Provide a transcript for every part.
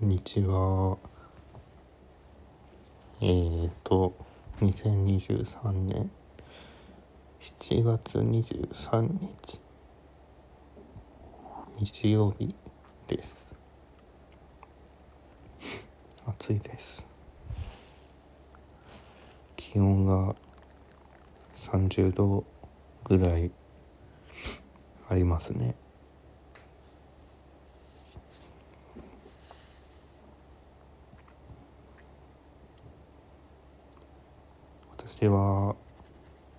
こんにちは。えーと、2023年7月23日、日曜日です。暑いです。気温が30度ぐらいありますね。私は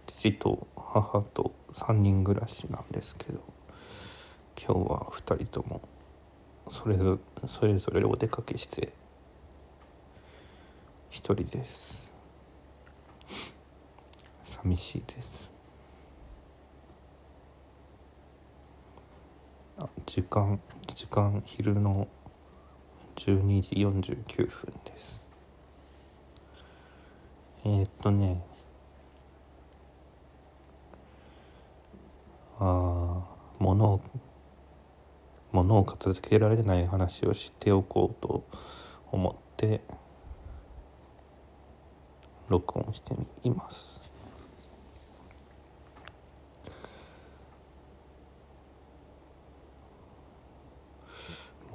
父と母と3人暮らしなんです。けど今日は2人ともそれぞそれぞれお出かけして1人です。寂しいです。あ時間時間昼の12時49分です、とね。あ物を物を片付けられない話をしておこうと思って録音してみます。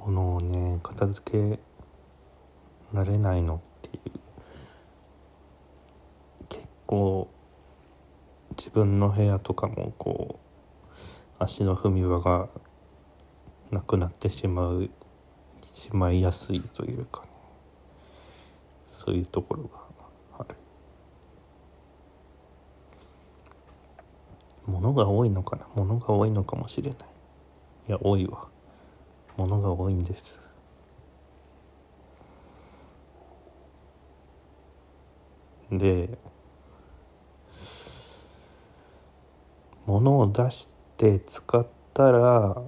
物をね片付けられないのっていう。結構自分の部屋とかもこう足の踏み場がなくなってしまうしまいやすいというかね。そういうところがある。物が多いのかな？物が多いのかもしれない。いや多いわ。物が多いんです。で物を出して使ったら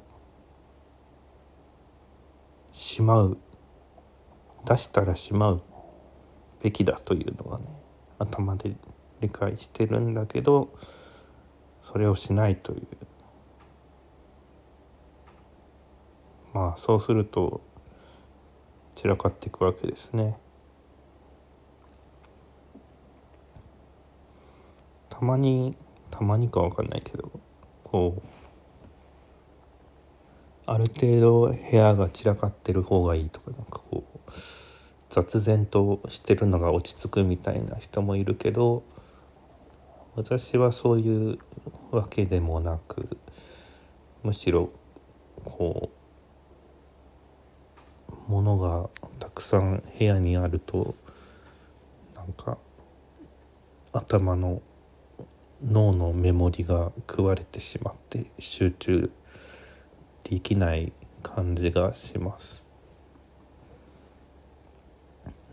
しまう。出したらしまうべきだというのはね頭で理解してるんだけどそれをしないという。まあそうすると散らかっていくわけですね。たまにたまにかわかんないけどこうある程度部屋が散らかってる方がいいとかなんかこう雑然としてるのが落ち着くみたいな人もいるけど私はそういうわけでもなくむしろこう物がたくさん部屋にあるとなんか頭の脳のメモリが食われてしまって集中できない感じがします。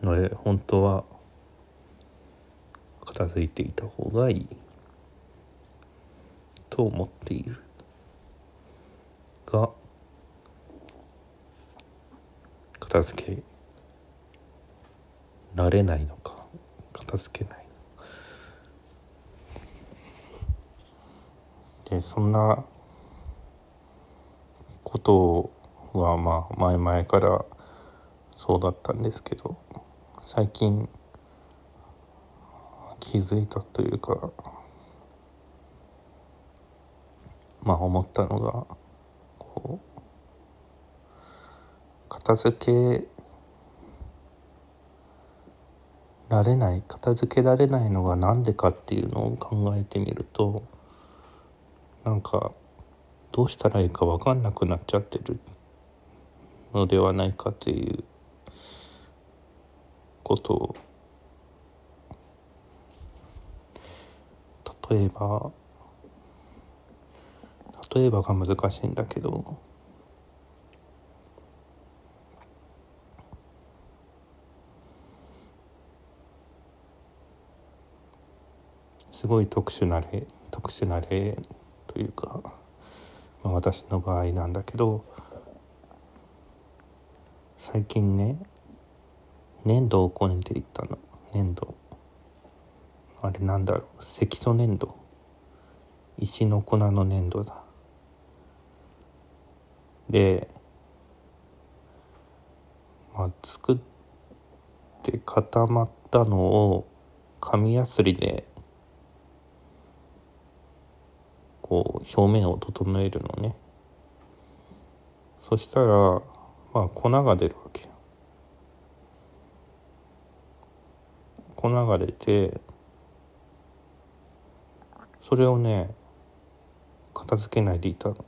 ので本当は片付いていた方がいい。と思っている。が片付けられないのか片付けない。そんなことはまあ前々からそうだったんですけど最近気づいたというかまあ思ったのがこう片付けられない片付けられないのが何でかっていうのを考えてみるとなんかどうしたらいいか分かんなくなっちゃってるのではないかということを例えば例えばが難しいんだけどすごい特殊な例特殊な例。というか、まあ、私の場合なんだけど最近ね粘土をこねていったの。粘土。あれなんだろう。積素粘土。石の粉の粘土だ。でまあ作って固まったのを紙やすりでこう表面を整えるのね。そしたらまあ粉が出るわけ粉が出てそれをね片付けないでいたの。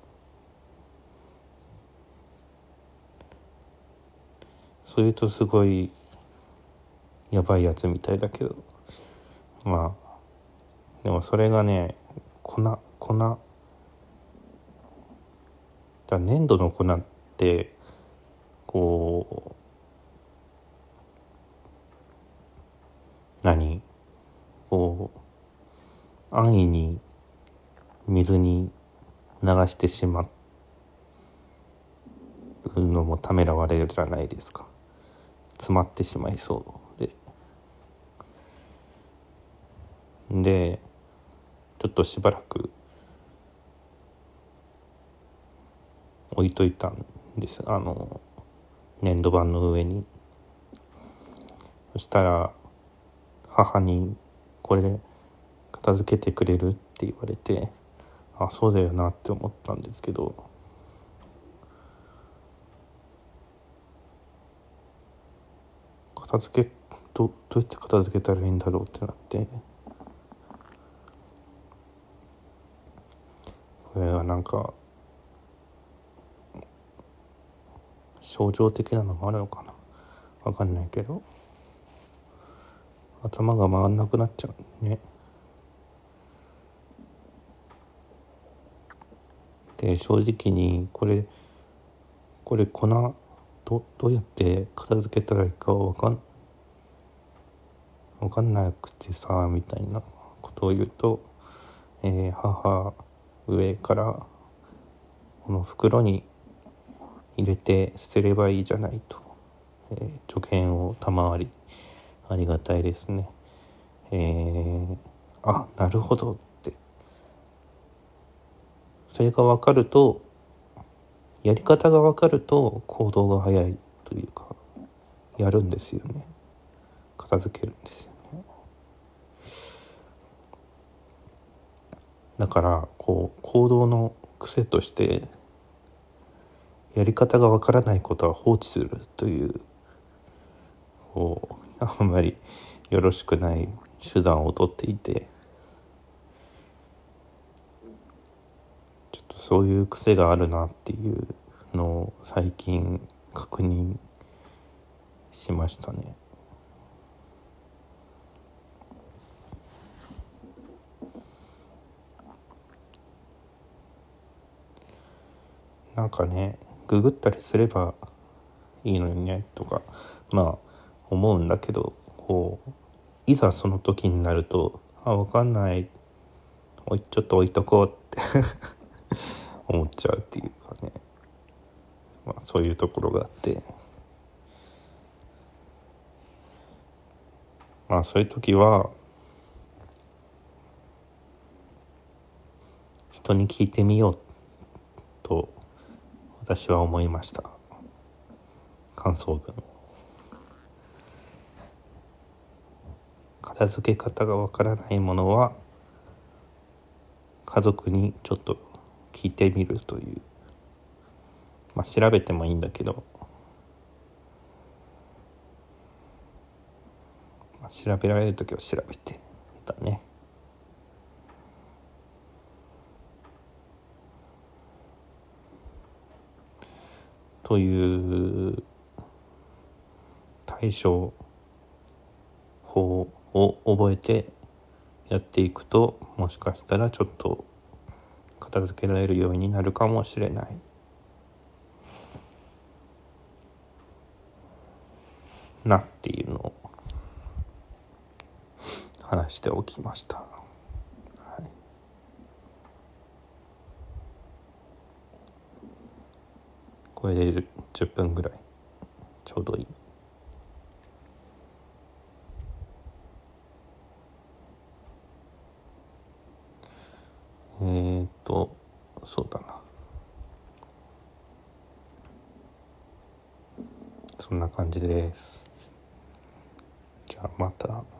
それとすごいやばいやつみたいだけど。まあでもそれがね粉。粉。だ粘土の粉ってこう何？こう安易に水に流してしまうのもためらわれるじゃないですか。詰まってしまいそうで。でちょっとしばらく置いといたんです。あの粘土板の上に。そしたら母に「これ片付けてくれる?」って言われてあそうだよなって思ったんですけど。片付けどどうやって片付けたらいいんだろうってなって。これはなんか症状的なのもあるのかな？わかんないけど。頭が回んなくなっちゃうね。で正直にこれこれ粉どどうやって片付けたらいいかわかんわかんなくてさみたいなことを言うと、えー、母上からこの袋に入れて捨てればいいじゃないと、えー、助言を賜りありがたいですね。えー、あなるほどって。それが分かるとやり方が分かると行動が早いというかやるんですよね。片付けるんですよね。だからこう行動の癖としてやり方が分からないことは放置するというこうあんまりよろしくない手段をとっていてちょっとそういう癖があるなっていうのを最近確認しましたね。なんかねググったりすればいいのにねとかまあ思うんだけどこういざその時になるとあ分かんない。おいちょっと置いとこうって。思っちゃうっていうかね、まあ、そういうところがあって。まあそういう時は人に聞いてみようと私は思いました。感想文片付け方がわからないものは家族にちょっと聞いてみるという。まあ調べてもいいんだけど、調べられる時は調べて。だね。という対処法を覚えてやっていくともしかしたらちょっと片付けられるようになるかもしれないなっていうのを話しておきました。はい、これで10分ぐらいちょうどいい。えー、っとそうだなそんな感じですじゃあまた。